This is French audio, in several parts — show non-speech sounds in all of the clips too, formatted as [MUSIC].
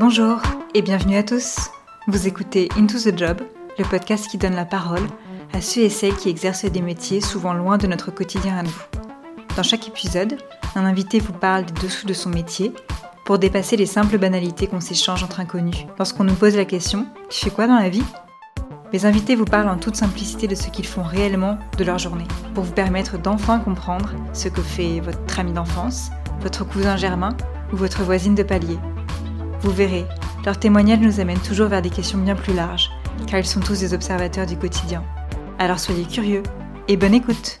Bonjour et bienvenue à tous. Vous écoutez Into the Job, le podcast qui donne la parole à ceux et celles qui exercent des métiers souvent loin de notre quotidien à nous. Dans chaque épisode, un invité vous parle des dessous de son métier pour dépasser les simples banalités qu'on s'échange entre inconnus. Lorsqu'on nous pose la question Tu fais quoi dans la vie? Mes invités vous parlent en toute simplicité de ce qu'ils font réellement de leur journée, pour vous permettre d'enfin comprendre ce que fait votre ami d'enfance, votre cousin germain ou votre voisine de palier. Vous verrez, leurs témoignages nous amènent toujours vers des questions bien plus larges, car ils sont tous des observateurs du quotidien. Alors soyez curieux et bonne écoute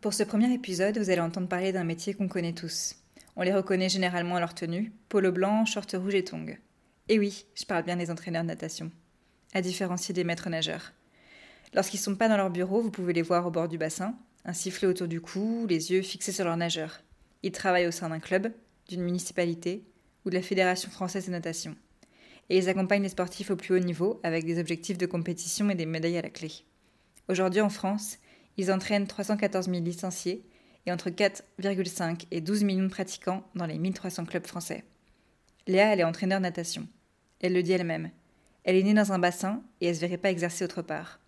Pour ce premier épisode, vous allez entendre parler d'un métier qu'on connaît tous. On les reconnaît généralement à leur tenue, polo blanc, short rouge et tongs. Et oui, je parle bien des entraîneurs de natation, à différencier des maîtres nageurs. Lorsqu'ils ne sont pas dans leur bureau, vous pouvez les voir au bord du bassin, un sifflet autour du cou, les yeux fixés sur leur nageur. Ils travaillent au sein d'un club, d'une municipalité ou de la Fédération française de natation. Et ils accompagnent les sportifs au plus haut niveau avec des objectifs de compétition et des médailles à la clé. Aujourd'hui en France, ils entraînent 314 000 licenciés et entre 4,5 et 12 millions de pratiquants dans les 1300 clubs français. Léa, elle est entraîneur natation. Elle le dit elle-même. Elle est née dans un bassin et elle ne se verrait pas exercer autre part.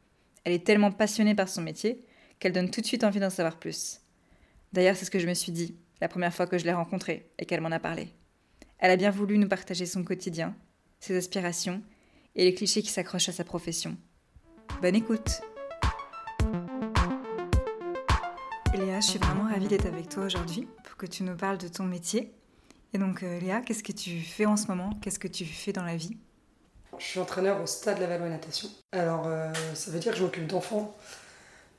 Elle est tellement passionnée par son métier qu'elle donne tout de suite envie d'en savoir plus. D'ailleurs, c'est ce que je me suis dit la première fois que je l'ai rencontrée et qu'elle m'en a parlé. Elle a bien voulu nous partager son quotidien, ses aspirations et les clichés qui s'accrochent à sa profession. Bonne écoute Léa, je suis vraiment ravie d'être avec toi aujourd'hui pour que tu nous parles de ton métier. Et donc euh, Léa, qu'est-ce que tu fais en ce moment? Qu'est-ce que tu fais dans la vie? Je suis entraîneur au stade Lavallois Natation. Alors euh, ça veut dire que je m'occupe d'enfants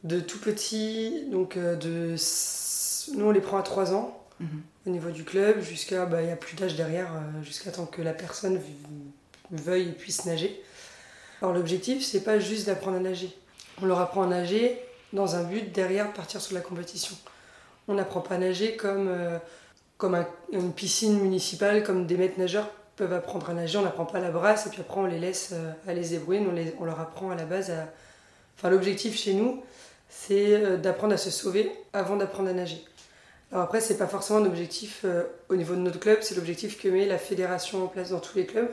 de tout petits, donc euh, de... Nous on les prend à 3 ans Mhm. au niveau du club jusqu'à bah, il n'y a plus d'âge derrière jusqu'à temps que la personne veuille et puisse nager. Alors l'objectif c'est pas juste d'apprendre à nager. On leur apprend à nager dans un but derrière partir sur la compétition. On n'apprend pas à nager comme, euh, comme un- une piscine municipale, comme des maîtres nageurs peuvent apprendre à nager. On n'apprend pas à la brasse et puis après on les laisse euh, débrouiller. Nous, on, les- on leur apprend à la base à... Enfin l'objectif chez nous c'est euh, d'apprendre à se sauver avant d'apprendre à nager. Alors après c'est pas forcément un objectif euh, au niveau de notre club, c'est l'objectif que met la fédération en place dans tous les clubs.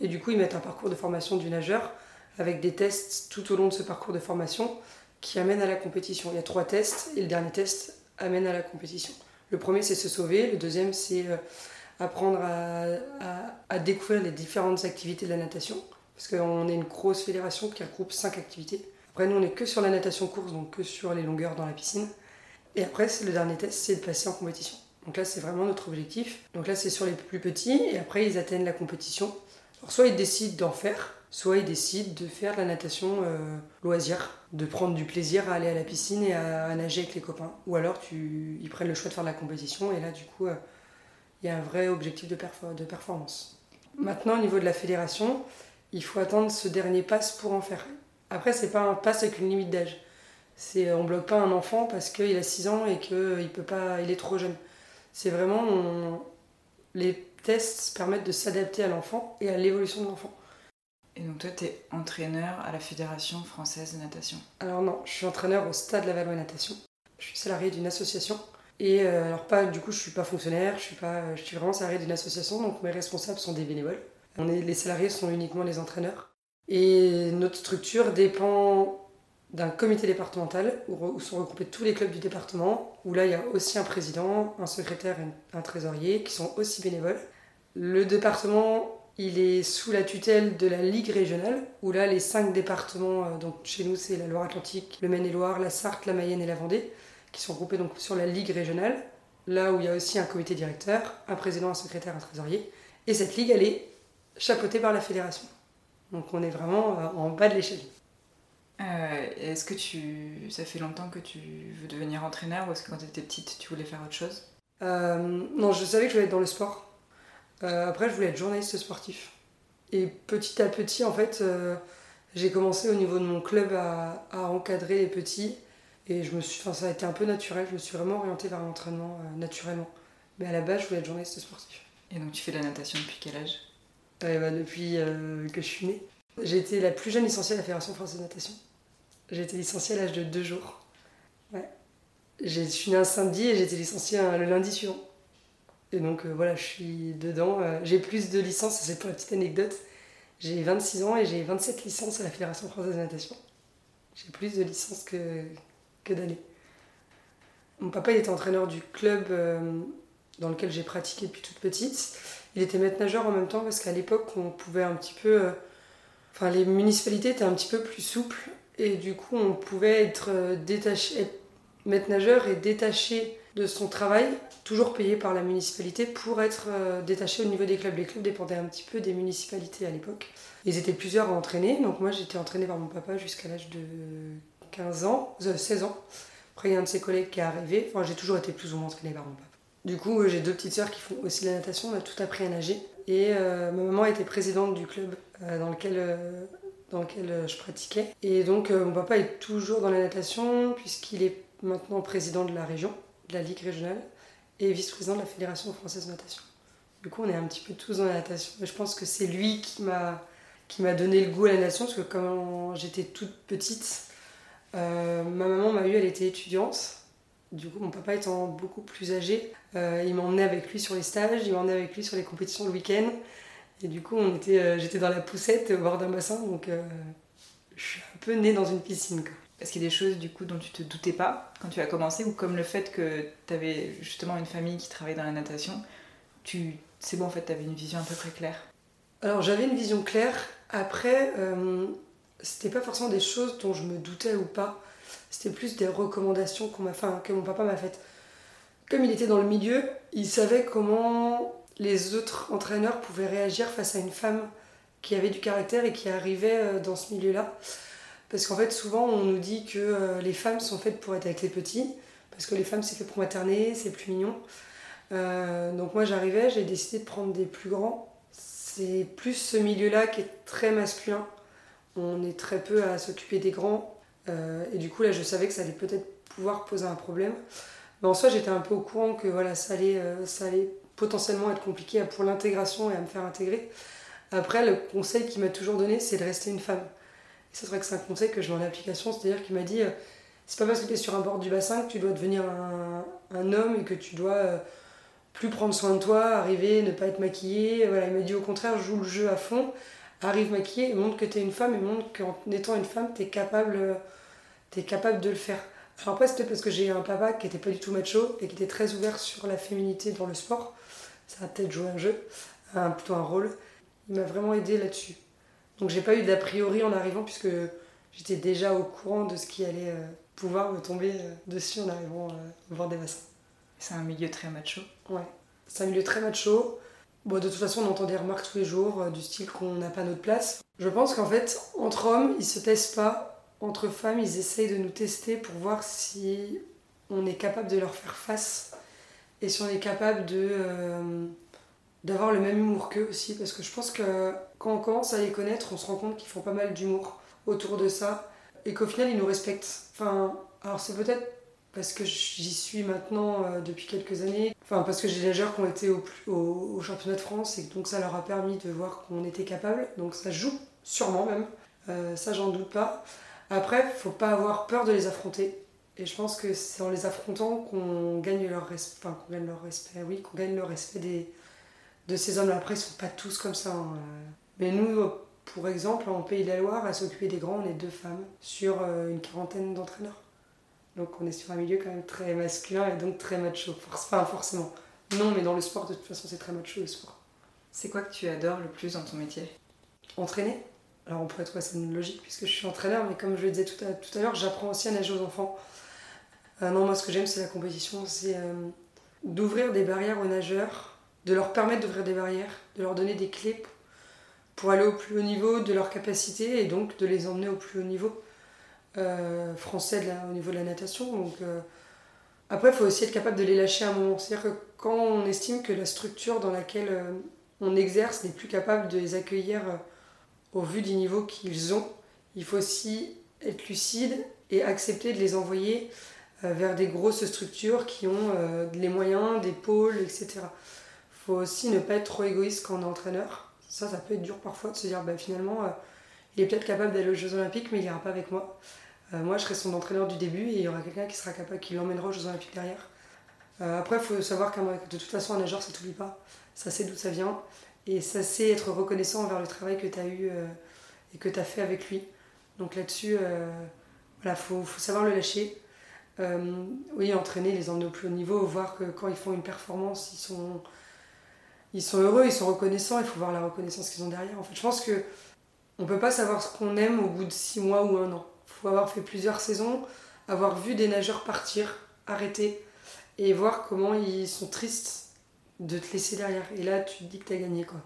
Et du coup ils mettent un parcours de formation du nageur avec des tests tout au long de ce parcours de formation qui amène à la compétition. Il y a trois tests et le dernier test amène à la compétition. Le premier c'est se sauver, le deuxième c'est euh, apprendre à, découvrir les différentes activités de la natation, parce qu'on est une grosse fédération qui regroupe cinq activités. Après nous on est que sur la natation course, donc que sur les longueurs dans la piscine. Et après le dernier test, c'est de passer en compétition. Donc là c'est vraiment notre objectif. Donc là c'est sur les plus petits et après ils atteignent la compétition. Alors soit ils décident d'en faire, soit ils décident de faire de la natation euh, loisir, de prendre du plaisir à aller à la piscine et à, nager avec les copains. Ou alors ils prennent le choix de faire de la compétition et là du coup euh, il y a un vrai objectif de performance. Maintenant au niveau de la fédération, il faut attendre ce dernier pass pour en faire. Après c'est pas un pass avec une limite d'âge. C'est on bloque pas un enfant parce qu'il a 6 ans et qu'il peut pas, il est trop jeune. C'est vraiment on- les tests permettent de s'adapter à l'enfant et à l'évolution de l'enfant. Et donc toi, tu es entraîneur à la Fédération française de natation. Alors non, je suis entraîneur au Stade Lavallois Natation. Je suis salarié d'une association. Et euh, alors pas, du coup, je suis pas fonctionnaire, je suis pas, je suis vraiment salarié d'une association, donc mes responsables sont des bénévoles. On est, les salariés sont uniquement les entraîneurs. Et notre structure dépend d'un comité départemental où, sont regroupés tous les clubs du département, où là il y a aussi un président, un secrétaire et un trésorier qui sont aussi bénévoles. Le département, il est sous la tutelle de la Ligue régionale, où là les cinq départements, euh, donc chez nous c'est la Loire-Atlantique, le Maine-et-Loire, la Sarthe, la Mayenne et la Vendée, qui sont groupés donc sur la Ligue régionale, là où il y a aussi un comité directeur, un président, un secrétaire, un trésorier. Et cette ligue, elle est chapeautée par la fédération. Donc on est vraiment euh, en bas de l'échelle. Euh, est-ce que tu... Ça fait longtemps que tu veux devenir entraîneur ou est-ce que quand tu étais petite, tu voulais faire autre chose? Euh, non, je savais que je voulais être dans le sport. Euh, après, je voulais être journaliste sportif. Et petit à petit, en fait, j'ai commencé au niveau de mon club à, à encadrer les petits. Et je me suis, enfin, ça a été un peu naturel. Je me suis vraiment orientée vers l'entraînement naturellement. Mais à la base, je voulais être journaliste sportif. Et donc tu fais de la natation depuis quel âge? Bah, depuis que je suis née. J'ai été la plus jeune licenciée à la Fédération française de natation. J'ai été licenciée à l'âge de deux jours. Ouais. J'ai- Je suis née un samedi et j'ai été licenciée le lundi suivant. Et donc voilà, je suis dedans. j'ai plus de licences, c'est pour la petite anecdote. J'ai 26 ans et j'ai 27 licences à la Fédération française de natation. J'ai plus de licences que, que d'années. Mon papa il était entraîneur du club dans lequel j'ai pratiqué depuis toute petite. Il était maître nageur en même temps parce qu'à l'époque, on pouvait un petit peu. Euh, enfin, les municipalités étaient un petit peu plus souples et du coup, on pouvait être euh, détaché, être nageur et détaché de son travail, toujours payé par la municipalité pour être euh, détaché au niveau des clubs. Les clubs dépendaient un petit peu des municipalités à l'époque. Ils étaient plusieurs à entraîner, donc moi j'étais entraînée par mon papa jusqu'à l'âge de 15 ans, 16 ans. Après, il y a un de ses collègues qui est arrivé. Enfin, j'ai toujours été plus ou moins entraînée par mon papa. Du coup, euh, j'ai deux petites sœurs qui font aussi la natation, on a tout appris à nager. Et euh, ma maman était présidente du club euh, dans lequel, dans lequel je pratiquais. Et donc, mon papa est toujours dans la natation, puisqu'il est maintenant président de la région, de la Ligue régionale, et vice-président de la Fédération française de natation. Du coup, on est un petit peu tous dans la natation. je pense que c'est lui qui m'a donné le goût à la natation, parce que quand j'étais toute petite, ma maman m'a eu, elle était étudiante. Du coup, mon papa étant beaucoup plus âgé, euh, il m'emmenait avec lui sur les stages, il m'emmenait avec lui sur les compétitions le week-end. Et du coup, on était, euh, j'étais dans la poussette au bord d'un bassin, donc euh, je suis un peu née dans une piscine. Est-ce qu'il y a des choses du coup dont tu te doutais pas quand tu as commencé, ou comme le fait que tu avais justement une famille qui travaillait dans la natation, tu, c'est bon en fait, tu avais une vision à peu près claire Alors j'avais une vision claire. Après, c'était pas forcément des choses dont je me doutais ou pas. C'était plus des recommandations qu'on m'a, enfin, que mon papa m'a faites. Comme il était dans le milieu, il savait comment les autres entraîneurs pouvaient réagir face à une femme qui avait du caractère et qui arrivait euh, dans ce milieu-là. Parce qu'en fait, souvent, on nous dit que euh, les femmes sont faites pour être avec les petits, parce que les femmes, c'est fait pour materner, c'est plus mignon. Euh, donc moi, j'arrivais, j'ai décidé de prendre des plus grands. C'est plus ce milieu-là qui est très masculin. On est très peu à s'occuper des grands. et du coup, là, je savais que ça allait peut-être pouvoir poser un problème. Mais en soi, j'étais un peu au courant que voilà, ça, allait, ça allait potentiellement être compliqué pour l'intégration et à me faire intégrer. Après, le conseil qu'il m'a toujours donné, c'est de rester une femme. Et c'est vrai que c'est un conseil que je mets en application, c'est-à-dire qu'il m'a dit euh, c'est pas parce que tu es sur un bord du bassin que tu dois devenir un, homme et que tu dois euh, plus prendre soin de toi, arriver, ne pas être maquillée. Voilà, il m'a dit au contraire, joue le jeu à fond, arrive maquillée montre que tu es une femme et montre qu'en étant une femme, tu es capable, es capable de le faire. Alors après, c'était parce que j'ai un papa qui était pas du tout macho et qui était très ouvert sur la féminité dans le sport. Ça a peut-être joué un jeu, un, plutôt un rôle. Il m'a vraiment aidé là-dessus. Donc j'ai pas eu d'a priori en arrivant puisque j'étais déjà au courant de ce qui allait euh, pouvoir me tomber euh, dessus en arrivant euh, voir des bassins. C'est un milieu très macho. Ouais, c'est un milieu très macho. Bon, de toute façon, on entend des remarques tous les jours du style qu'on n'a pas notre place. Je pense qu'en fait, entre hommes, ils se testent pas entre femmes, ils essayent de nous tester pour voir si on est capable de leur faire face et si on est capable de euh, d'avoir le même humour qu'eux aussi. Parce que je pense que quand on commence à les connaître on se rend compte qu'ils font pas mal d'humour autour de ça et qu'au final ils nous respectent. Enfin alors c'est peut-être parce que j'y suis maintenant euh, depuis quelques années. Enfin parce que j'ai des joueurs qui ont été au, au, championnat de France et donc ça leur a permis de voir qu'on était capable donc ça joue sûrement même. Euh, ça j'en doute pas. Après, faut pas avoir peur de les affronter. Et je pense que c'est en les affrontant qu'on gagne leur respect. Enfin, qu'on gagne leur respect, oui, qu'on gagne le respect des, de ces hommes-là. Après, ils sont pas tous comme ça. Hein. Mais nous, pour exemple, en Pays de la Loire, à s'occuper des grands, on est deux femmes sur euh, une quarantaine d'entraîneurs. Donc on est sur un milieu quand même très masculin et donc très macho. Enfin, forcément. Non, mais dans le sport, de toute façon, c'est très macho le sport. C'est quoi que tu adores le plus dans ton métier? Entraîner. Alors on pourrait trouver ça une logique puisque je suis entraîneur, mais comme je le disais tout à, l'heure, j'apprends aussi à nager aux enfants. Euh, non, moi ce que j'aime c'est la compétition, c'est euh, d'ouvrir des barrières aux nageurs, de leur permettre d'ouvrir des barrières, de leur donner des clés pour aller au plus haut niveau de leur capacité et donc de les emmener au plus haut niveau euh, français au niveau de la natation. Donc, après, il faut aussi être capable de les lâcher à un moment. C'est-à-dire que quand on estime que la structure dans laquelle on exerce n'est plus capable de les accueillir au vu du niveau qu'ils ont, il faut aussi être lucide et accepter de les envoyer vers des grosses structures qui ont euh, les moyens, des pôles, etc. Il faut aussi ne pas être trop égoïste quand on est entraîneur. Ça, ça peut être dur parfois de se dire, bah, finalement, euh, il est peut-être capable d'aller aux Jeux Olympiques, mais il n'ira pas avec moi. moi, je serai son entraîneur du début et il y aura quelqu'un qui sera capable, qui l'emmènera aux Jeux Olympiques derrière. après, il faut savoir que de toute façon, un nageur, ça t'oublie pas. Ça sait d'où ça vient. Et ça sait être reconnaissant envers le travail que tu as eu et que tu as fait avec lui. Donc là-dessus, voilà, faut, faut savoir le lâcher. Oui, entraîner, les emmener au plus haut niveau, voir que quand ils font une performance, ils sont, ils sont heureux, ils sont reconnaissants, il faut voir la reconnaissance qu'ils ont derrière. En fait, je pense que on peut pas savoir ce qu'on aime au bout de six mois ou un an. Il faut avoir fait plusieurs saisons, avoir vu des nageurs partir, arrêter, et voir comment ils sont tristes de te laisser derrière. Et là, tu te dis que tu as gagné, quoi.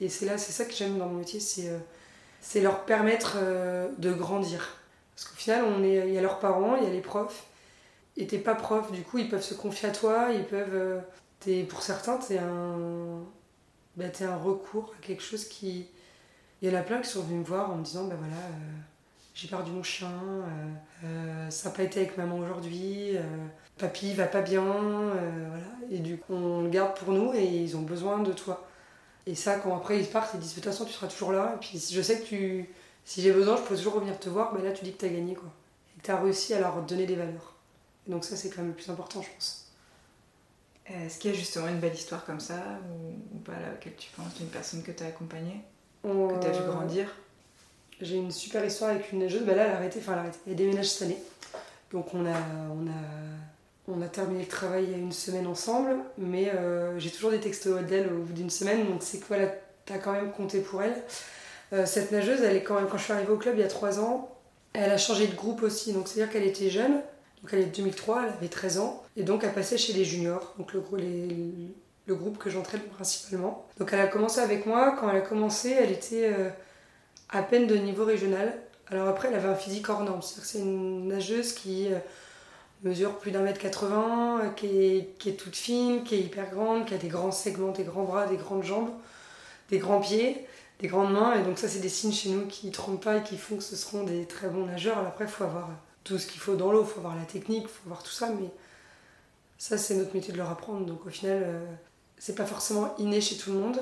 Et c'est là, c'est ça que j'aime dans mon métier, c'est, euh, leur permettre euh, de grandir. Parce qu'au final, on est, il y a leurs parents, il y a les profs, et t'es pas prof, du coup, ils peuvent se confier à toi, ils peuvent... Euh, pour certains, t'es un, bah, un recours à quelque chose qui... Il y en a plein qui sont venus me voir en me disant, ben voilà, euh, j'ai perdu mon chien, euh, ça n'a pas été avec maman aujourd'hui, papy va pas bien, voilà. Et du coup, on le garde pour nous et ils ont besoin de toi. Et ça, quand après ils partent, ils disent, de toute façon, tu seras toujours là. Et puis je sais que tu, si j'ai besoin, je peux toujours revenir te voir, ben là, tu dis que tu as gagné, quoi. Et que tu as réussi à leur donner des valeurs. Et donc ça, c'est quand même le plus important, je pense. Est-ce qu'il y a justement une belle histoire comme ça, ou, pas à laquelle tu penses, d'une personne que tu as accompagnée, que tu as vu euh, grandir? J'ai une super histoire avec une neigeuse, bah là elle a arrêté, enfin elle a arrêté, elle déménage cette année. Donc on a, on a, on a terminé le travail il y a une semaine ensemble, mais euh, j'ai toujours des textos d'elle au bout d'une semaine, donc c'est que voilà, t'as quand même compté pour elle. Euh, cette nageuse, elle est quand même, je suis arrivée au club il y a trois ans, elle a changé de groupe aussi, donc c'est-à-dire qu'elle était jeune, donc elle est de 2003, elle avait 13 ans. Et donc elle passait chez les juniors, donc le, groupe que j'entraîne principalement. Donc elle a commencé avec moi. Quand elle a commencé, elle était euh, à peine de niveau régional. Alors après, elle avait un physique hors norme. C'est-à-dire que c'est une nageuse qui euh, mesure plus d'un mètre 80, euh, qui qui est toute fine, qui est hyper grande, qui a des grands segments, des grands bras, des grandes jambes, des grands pieds, des grandes mains. Et donc ça, c'est des signes chez nous qui ne trompent pas et qui font que ce seront des très bons nageurs. Après, il faut avoir tout ce qu'il faut dans l'eau, il faut avoir la technique, il faut avoir tout ça, mais ça c'est notre métier de leur apprendre. Donc au final, euh, c'est pas forcément inné chez tout le monde.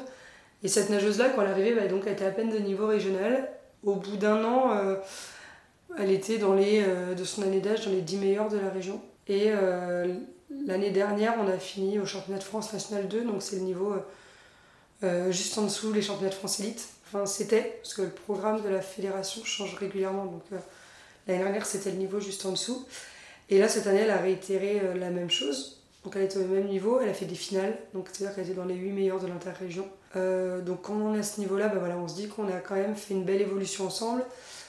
Et cette nageuse-là, quand elle est arrivée, bah, elle était à peine de niveau régional. Au bout d'un an, euh, elle était dans les, euh, de son année d'âge dans les 10 meilleurs de la région. Et l'année dernière, on a fini au championnat de France National 2, donc c'est le niveau juste en dessous les championnats de France élite. Enfin, c'était, parce que le programme de la fédération change régulièrement. Donc, L'année dernière, c'était le niveau juste en dessous. Et là, cette année, elle a réitéré euh, la même chose. Donc elle était au même niveau, elle a fait des finales, donc c'est-à-dire qu'elle était dans les 8 meilleurs de l'interrégion. Euh, donc quand on est à ce niveau-là, bah voilà, on se dit qu'on a quand même fait une belle évolution ensemble.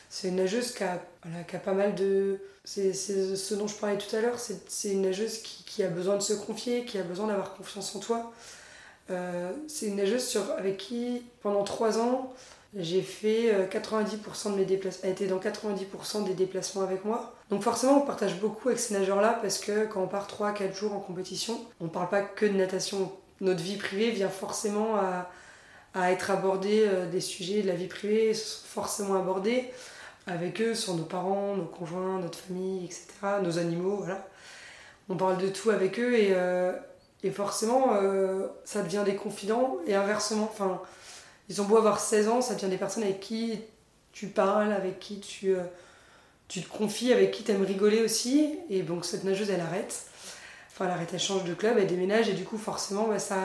C'est une nageuse qui a, qui a, pas mal de... C'est ce dont je parlais tout à l'heure, c'est une nageuse qui, qui, a besoin de se confier, qui a besoin d'avoir confiance en toi. Euh, c'est une nageuse sur, avec qui, pendant 3 ans, j'ai fait 90% euh, de mes déplacements, elle était dans 90% des déplacements avec moi. Donc forcément, on partage beaucoup avec ces nageurs-là parce que quand on part 3-4 jours en compétition, on ne parle pas que de natation. Notre vie privée vient forcément à, être abordée, euh, des sujets de la vie privée forcément abordés avec eux, sur nos parents, nos conjoints, notre famille, etc., nos animaux, voilà. On parle de tout avec eux et, et forcément, ça devient des confidents et inversement. Enfin, ils ont beau avoir 16 ans, ça devient des personnes avec qui tu parles, avec qui tu, euh, tu te confies, avec qui tu aimes rigoler aussi. Et donc cette nageuse, elle arrête. Enfin, elle arrête, elle change de club, elle déménage, et du coup, forcément, bah, ça,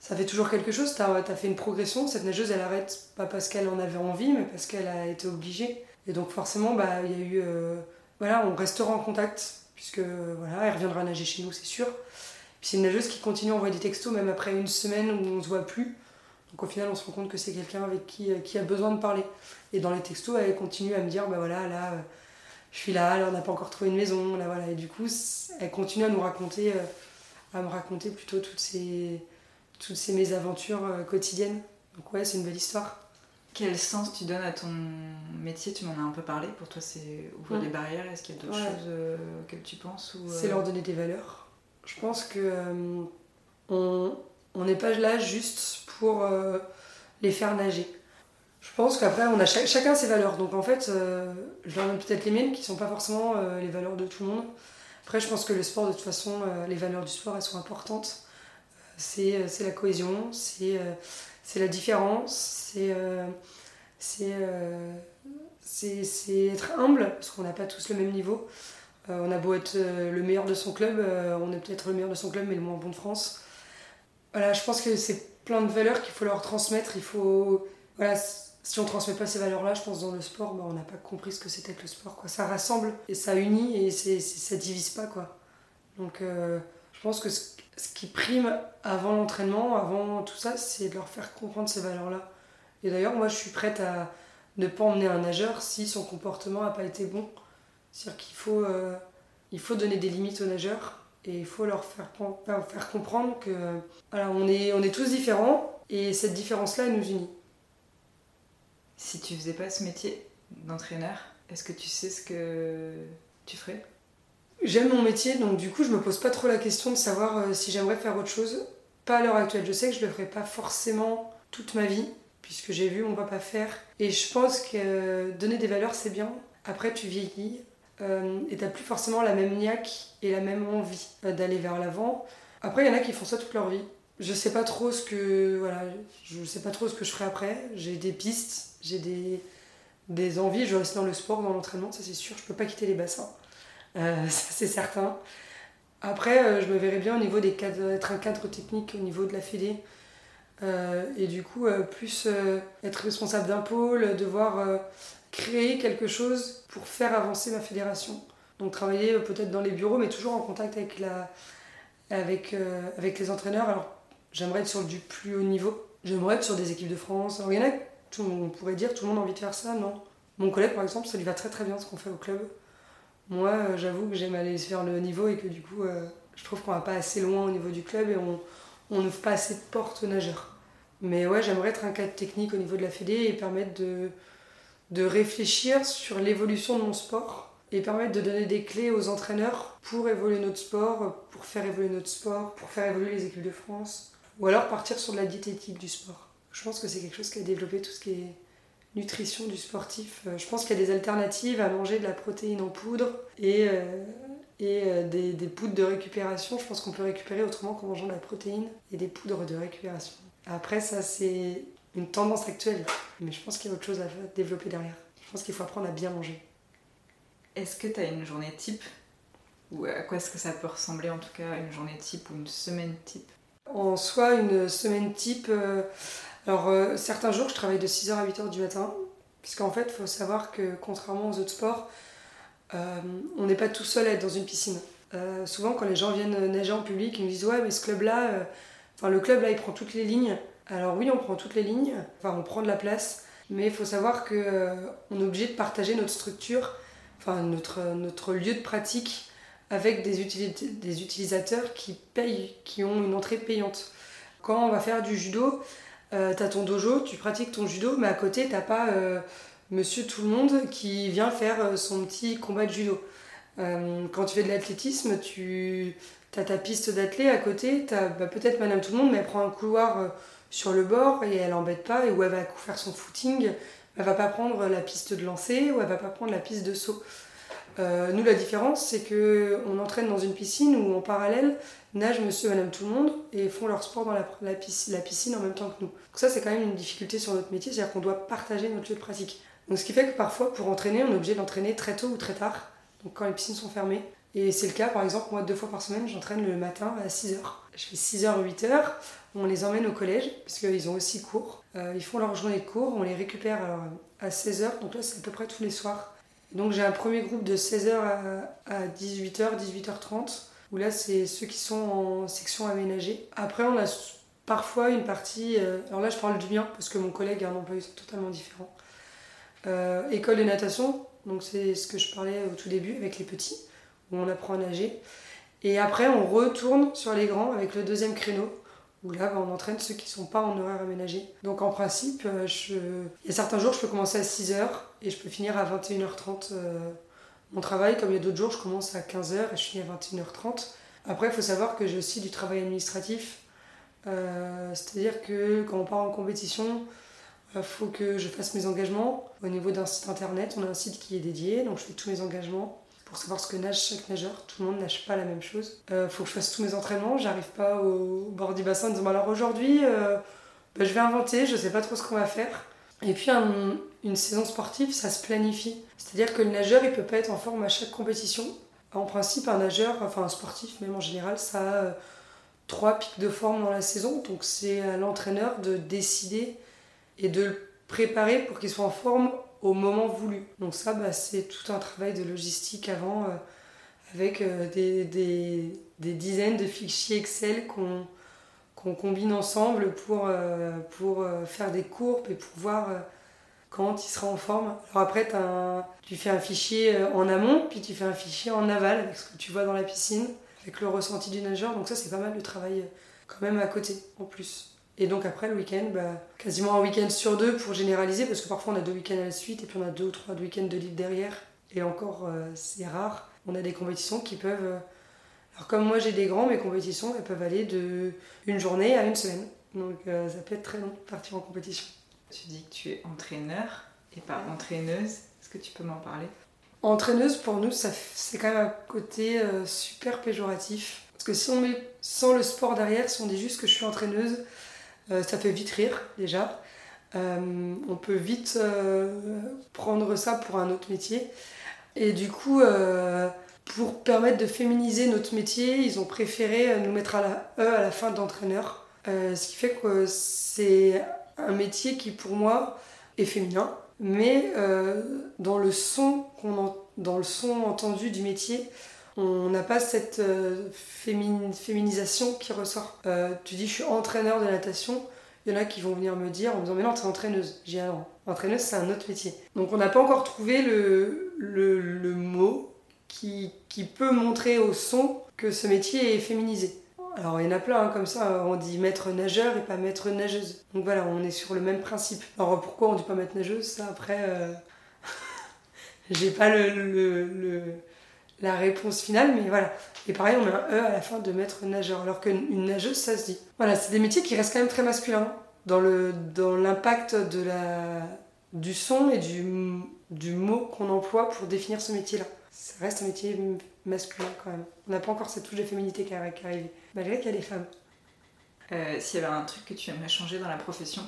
ça fait toujours quelque chose. Tu as, fait une progression. Cette nageuse, elle arrête pas parce qu'elle en avait envie, mais parce qu'elle a été obligée. Et donc, forcément, bah, il y a eu. Euh, voilà, on restera en contact, puisque voilà, elle reviendra nager chez nous, c'est sûr. Puis c'est une nageuse qui continue à envoyer des textos, même après une semaine où on se voit plus. Donc au final, on se rend compte que c'est quelqu'un avec qui, euh, qui a besoin de parler. Et dans les textos, elle continue à me dire, bah voilà, là, euh, je suis là, là, on n'a pas encore trouvé une maison, là, voilà. Et du coup, elle continue à nous raconter, euh, à me raconter plutôt toutes ces, toutes ces mésaventures quotidiennes. Donc ouais, c'est une belle histoire. Quel sens tu donnes à ton métier? Tu m'en as un peu parlé. Pour toi, c'est ouvrir des barrières. Est-ce qu'il y a d'autres choses auxquelles tu penses C'est leur donner des valeurs. Je pense que on on n'est pas là juste pour euh, les faire nager. Je pense qu'après, on a chacun ses valeurs. Donc en fait, euh, je leur donne peut-être les miennes qui sont pas forcément euh, les valeurs de tout le monde. Après, je pense que le sport, de toute façon, les valeurs du sport, elles sont importantes. C'est la cohésion, c'est la différence, c'est être humble, parce qu'on n'a pas tous le même niveau. On a beau être le meilleur de son club, on est peut-être le meilleur de son club, mais le moins bon de France. Voilà, je pense que c'est plein de valeurs qu'il faut leur transmettre. Il faut. Voilà, si on transmet pas ces valeurs-là, je pense, dans le sport, bah, on n'a pas compris ce que c'était que le sport. Quoi. Ça rassemble et ça unit et c'est, ça divise pas. Quoi. Donc euh, je pense que ce, qui prime avant l'entraînement, avant tout ça, c'est de leur faire comprendre ces valeurs-là. Et d'ailleurs, moi, je suis prête à ne pas emmener un nageur si son comportement n'a pas été bon. C'est-à-dire qu'il faut, euh, il faut donner des limites aux nageurs et il faut leur faire, faire comprendre que voilà, on, est, on est tous différents et cette différence-là, nous unit. Si tu faisais pas ce métier d'entraîneur, est-ce que tu sais ce que tu ferais? J'aime mon métier, donc du coup, je me pose pas trop la question de savoir euh, si j'aimerais faire autre chose. Pas à l'heure actuelle. Je sais que je le ferai pas forcément toute ma vie, puisque j'ai vu mon papa faire. Et je pense que euh, donner des valeurs, c'est bien. Après, tu vieillis euh, et t'as plus forcément la même niaque et la même envie d'aller vers l'avant. Après, il y en a qui font ça toute leur vie. Je sais pas trop ce que voilà, je sais pas trop ce que je ferai après. J'ai des pistes, j'ai des, des envies. Je reste dans le sport, dans l'entraînement, ça c'est sûr. Je peux pas quitter les bassins. Euh, [LAUGHS] ça c'est certain. Après, euh, je me verrais bien au niveau des cadres, être un cadre technique au niveau de la fédé. Euh, et du coup, plus être responsable d'un pôle, devoir créer quelque chose pour faire avancer ma fédération. Donc travailler peut-être dans les bureaux, mais toujours en contact avec, la, avec, avec les entraîneurs. Alors, j'aimerais être sur du plus haut niveau. J'aimerais être sur des équipes de France. Alors, il y en a on pourrait dire tout le monde a envie de faire ça, non? Mon collègue, par exemple, ça lui va très très bien ce qu'on fait au club. Moi, euh, j'avoue que j'aime aller faire le niveau et que du coup, euh, je trouve qu'on va pas assez loin au niveau du club et on, on n'ouvre pas assez de portes aux nageurs. Mais ouais, j'aimerais être un cadre technique au niveau de la Fédé et permettre de, de réfléchir sur l'évolution de mon sport et permettre de donner des clés aux entraîneurs pour évoluer notre sport, pour faire évoluer notre sport, pour faire évoluer les équipes de France. Ou alors partir sur de la diététique du sport. Je pense que c'est quelque chose qui a développé tout ce qui est nutrition du sportif. Euh, je pense qu'il y a des alternatives à manger de la protéine en poudre et, euh, et euh, des, des, poudres de récupération. Je pense qu'on peut récupérer autrement qu'en mangeant de la protéine et des poudres de récupération. Après, ça, c'est une tendance actuelle. Mais je pense qu'il y a autre chose à développer derrière. Je pense qu'il faut apprendre à bien manger. Est-ce que tu as une journée type Ou à quoi est-ce que ça peut ressembler en tout cas, une journée type ou une semaine type En soi, une semaine type. Alors, euh, certains jours, je travaille de 6h à 8h du matin, puisqu'en fait, il faut savoir que contrairement aux autres sports, euh, on n'est pas tout seul à être dans une piscine. Euh, souvent, quand les gens viennent nager en public, ils nous disent Ouais, mais ce club-là, enfin, le club là, il prend toutes les lignes. Alors, oui, on prend toutes les lignes, enfin, on prend de la place, mais il faut savoir qu'on est obligé de partager notre structure, enfin, notre, lieu de pratique avec des, utilisateurs qui payent, qui ont une entrée payante. Quand on va faire du judo, euh, t'as ton dojo, tu pratiques ton judo, mais à côté, t'as pas euh, monsieur tout le monde qui vient faire euh, son petit combat de judo. quand tu fais de l'athlétisme, tu as ta piste d'athlé à côté, t'as bah, peut-être madame tout le monde, mais elle prend un couloir sur le bord et elle embête pas, et où elle va faire son footing, elle va pas prendre la piste de lancer ou elle va pas prendre la piste de saut. nous, la différence, c'est que on entraîne dans une piscine où en parallèle, nagent monsieur madame tout le monde et font leur sport dans la, piscine, en même temps que nous. Donc ça c'est quand même une difficulté sur notre métier, c'est-à-dire qu'on doit partager notre lieu de pratique. Donc ce qui fait que parfois pour entraîner, on est obligé d'entraîner très tôt ou très tard, donc quand les piscines sont fermées. Et c'est le cas par exemple, moi deux fois par semaine, j'entraîne le matin à 6h. Je fais 6h, 8h, on les emmène au collège, parce qu'ils ont aussi cours. Euh, ils font leur journée de cours, on les récupère à 16h, donc là c'est à peu près tous les soirs. Donc j'ai un premier groupe de 16h à, à 18h, 18h30 où là, c'est ceux qui sont en section aménagée. Après, on a parfois une partie. Euh, alors là, je parle du mien parce que mon collègue a un emploi totalement différent. Euh, école de natation, donc c'est ce que je parlais au tout début avec les petits, où on apprend à nager. Et après, on retourne sur les grands avec le deuxième créneau, où là, on entraîne ceux qui ne sont pas en horaire aménagé. Donc en principe, euh, il y a certains jours, je peux commencer à 6h et je peux finir à 21h30 mon travail, comme il y a d'autres jours, je commence à 15h et je finis à 21h30. Après, il faut savoir que j'ai aussi du travail administratif. Euh, c'est-à-dire que quand on part en compétition, il euh, faut que je fasse mes engagements. Au niveau d'un site internet, on a un site qui est dédié, donc je fais tous mes engagements pour savoir ce que nage chaque nageur. Tout le monde nage pas la même chose. Euh, faut que je fasse tous mes entraînements. J'arrive pas au bord du bassin en disant alors aujourd'hui, bah, je vais inventer, je sais pas trop ce qu'on va faire. Et puis une saison sportive, ça se planifie. C'est-à-dire que le nageur, il peut pas être en forme à chaque compétition. En principe, un nageur, enfin un sportif même en général, ça a trois pics de forme dans la saison. Donc c'est à l'entraîneur de décider et de le préparer pour qu'il soit en forme au moment voulu. Donc ça, bah, c'est tout un travail de logistique avant, avec des, des, dizaines de fichiers Excel qu'on combine ensemble pour, euh, euh, faire des courbes et pour voir euh, quand il sera en forme. Alors après, tu fais un fichier en amont, puis tu fais un fichier en aval, avec ce que tu vois dans la piscine, avec le ressenti du nageur. Donc ça, c'est pas mal de travail quand même à côté, en plus. Et donc après, le week-end, bah, quasiment un week-end sur deux pour généraliser, parce que parfois on a deux week-ends à la suite, et puis on a deux ou trois week-ends de libre derrière. Et encore, c'est rare. On a des compétitions qui peuvent alors comme moi j'ai des grands, mes compétitions elles peuvent aller de une journée à une semaine. Donc euh, ça peut être très long de partir en compétition. Tu dis que tu es entraîneur et pas entraîneuse. Est-ce que tu peux m'en parler? Entraîneuse pour nous c'est quand même un côté euh, super péjoratif. Parce que si on met sans le sport derrière, si on dit juste que je suis entraîneuse, euh, ça fait vite rire déjà. on peut vite prendre ça pour un autre métier. Et du coup, pour permettre de féminiser notre métier, ils ont préféré euh, nous mettre à la E à la fin d'entraîneur. Euh, ce qui fait que c'est un métier qui, pour moi, est féminin. Mais euh, dans, le son dans le son entendu du métier, on n'a pas cette féminisation qui ressort. tu dis je suis entraîneur de natation, il y en a qui vont venir me dire en me disant mais non t'es entraîneuse. J'ai un entraîneuse c'est un autre métier. Donc on n'a pas encore trouvé le mot qui, peut montrer au son que ce métier est féminisé. Alors il y en a plein hein, comme ça, on dit maître nageur et pas maître nageuse. Donc voilà, on est sur le même principe. Alors pourquoi on dit pas maître nageuse? Ça après, euh... [LAUGHS] j'ai pas le, la réponse finale, mais voilà. Et pareil, on met un E à la fin de maître nageur, alors qu'une nageuse, ça se dit. Voilà, c'est des métiers qui restent quand même très masculins dans l'impact dans de la, du son et du, du mot qu'on emploie pour définir ce métier-là ça reste un métier masculin quand même. On n'a pas encore cette touche de féminité qui arrive, malgré qu'il y a des femmes. Euh, S'il y avait un truc que tu aimerais changer dans la profession?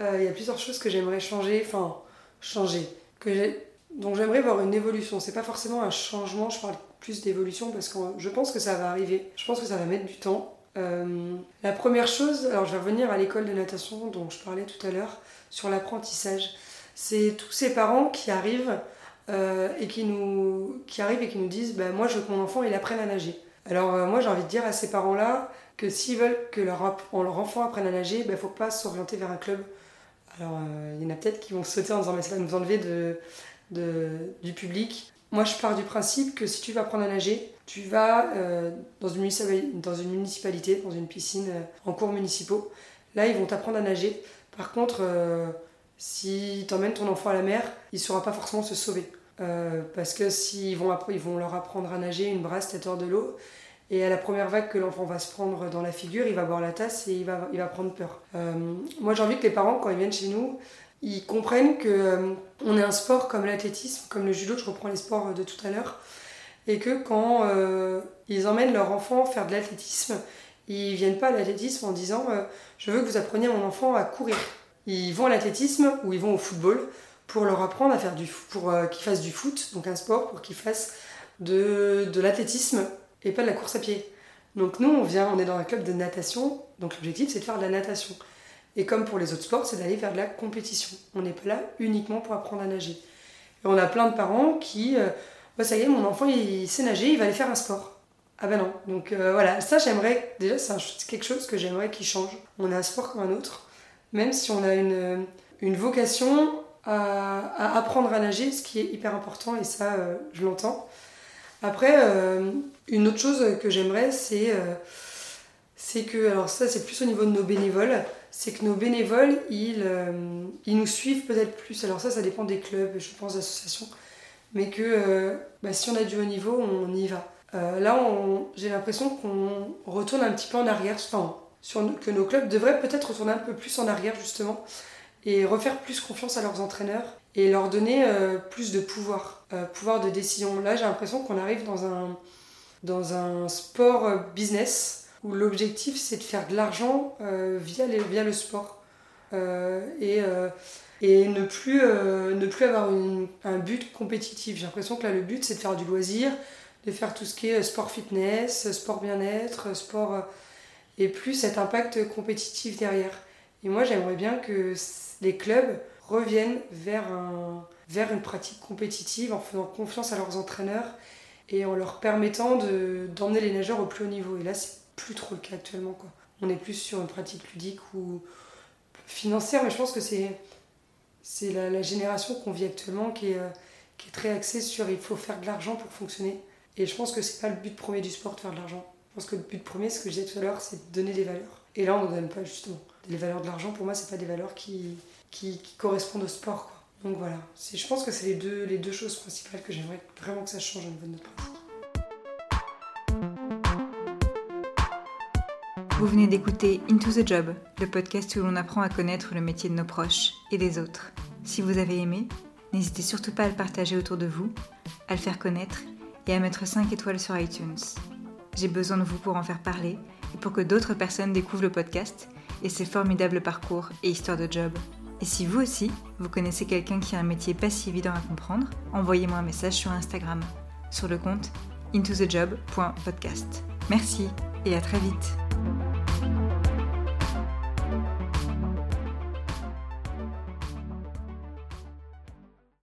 Euh, Il y a plusieurs choses que j'aimerais changer, enfin, changer. Que Donc j'aimerais voir une évolution. C'est pas forcément un changement, je parle plus d'évolution parce que je pense que ça va arriver. Je pense que ça va mettre du temps. Euh, la première chose, alors je vais revenir à l'école de natation dont je parlais tout à l'heure, sur l'apprentissage. C'est tous ces parents qui arrivent euh, et qui, nous, qui arrivent et qui nous disent bah, Moi, je veux que mon enfant il apprenne à nager. Alors, euh, moi, j'ai envie de dire à ces parents-là que s'ils veulent que leur, enfant apprenne à nager, il bah, ne faut pas s'orienter vers un club. Alors, il y en a peut-être qui vont sauter en disant Mais ça va nous enlever de, du public. Moi, je pars du principe que si tu vas apprendre à nager, tu vas dans, une dans une municipalité, dans une piscine en cours municipaux. Là, ils vont t'apprendre à nager. Par contre, si tu emmènes ton enfant à la mer, il ne saura pas forcément se sauver. Euh, parce que s'ils vont, ils vont leur apprendre à nager une brasse tête hors de l'eau, et à la première vague que l'enfant va se prendre dans la figure, il va boire la tasse et il va, il va prendre peur. Euh, moi j'ai envie que les parents, quand ils viennent chez nous, ils comprennent que euh, on est un sport comme l'athlétisme, comme le judo, je reprends les sports de tout à l'heure, et que quand ils emmènent leur enfant faire de l'athlétisme, ils viennent pas à l'athlétisme en disant je veux que vous appreniez mon enfant à courir. Ils vont à l'athlétisme ou ils vont au football pour leur apprendre à faire du pour euh, qu'ils fassent du foot, donc un sport, pour qu'ils fassent de, de l'athlétisme et pas de la course à pied. Donc nous, on vient, on est dans un club de natation, donc l'objectif c'est de faire de la natation. Et comme pour les autres sports, c'est d'aller vers de la compétition. On n'est pas là uniquement pour apprendre à nager. Et on a plein de parents qui, euh, ça y est, mon enfant il sait nager, il va aller faire un sport. Ah ben non. Donc euh, voilà, ça j'aimerais, déjà c'est quelque chose que j'aimerais qu'il change. On a un sport comme un autre, même si on a une, une vocation à, apprendre à nager, ce qui est hyper important et ça, euh, je l'entends. Après, euh, une autre chose que j'aimerais, c'est euh, c'est que, alors ça c'est plus au niveau de nos bénévoles, c'est que nos bénévoles, ils, ils nous suivent peut-être plus. Alors ça, ça dépend des clubs, je pense, d'associations. Mais que bah, si on a du haut niveau, on y va. là, j'ai l'impression qu'on retourne un petit peu en arrière, enfin, sur, que nos clubs devraient peut-être retourner un peu plus en arrière justement et refaire plus confiance à leurs entraîneurs et leur donner euh, plus de pouvoir, euh, pouvoir de décision. Là, j'ai l'impression qu'on arrive dans un, dans un sport euh, business où l'objectif c'est de faire de l'argent via, via le sport et, et ne, plus, ne plus avoir un but compétitif. J'ai l'impression que là, le but c'est de faire du loisir, de faire tout ce qui est sport fitness, sport bien-être, sport et plus cet impact compétitif derrière. Et moi, j'aimerais bien que les clubs reviennent vers, un, vers une pratique compétitive en faisant confiance à leurs entraîneurs et en leur permettant d'emmener les nageurs au plus haut niveau. Et là, c'est plus trop le cas actuellement. Quoi. On est plus sur une pratique ludique ou financière, mais je pense que c'est c'est la, génération qu'on vit actuellement qui est, euh, qui est très axée sur il faut faire de l'argent pour fonctionner. Et je pense que c'est pas le but premier du sport de faire de l'argent. Je pense que le but premier, ce que je disais tout à l'heure, c'est de donner des valeurs. Et là, on ne donne pas justement. Les valeurs de l'argent, pour moi, c'est pas des valeurs qui, qui, correspondent au sport. Quoi. Donc voilà, je pense que c'est les deux, les deux choses principales que j'aimerais vraiment que ça change au niveau de notre pratique. Vous venez d'écouter Into the Job, le podcast où l'on apprend à connaître le métier de nos proches et des autres. Si vous avez aimé, n'hésitez surtout pas à le partager autour de vous, à le faire connaître et à mettre 5 étoiles sur iTunes. J'ai besoin de vous pour en faire parler et pour que d'autres personnes découvrent le podcast et ses formidables parcours et histoires de job. Et si vous aussi, vous connaissez quelqu'un qui a un métier pas si évident à comprendre, envoyez-moi un message sur Instagram, sur le compte intothejob.podcast. Merci et à très vite.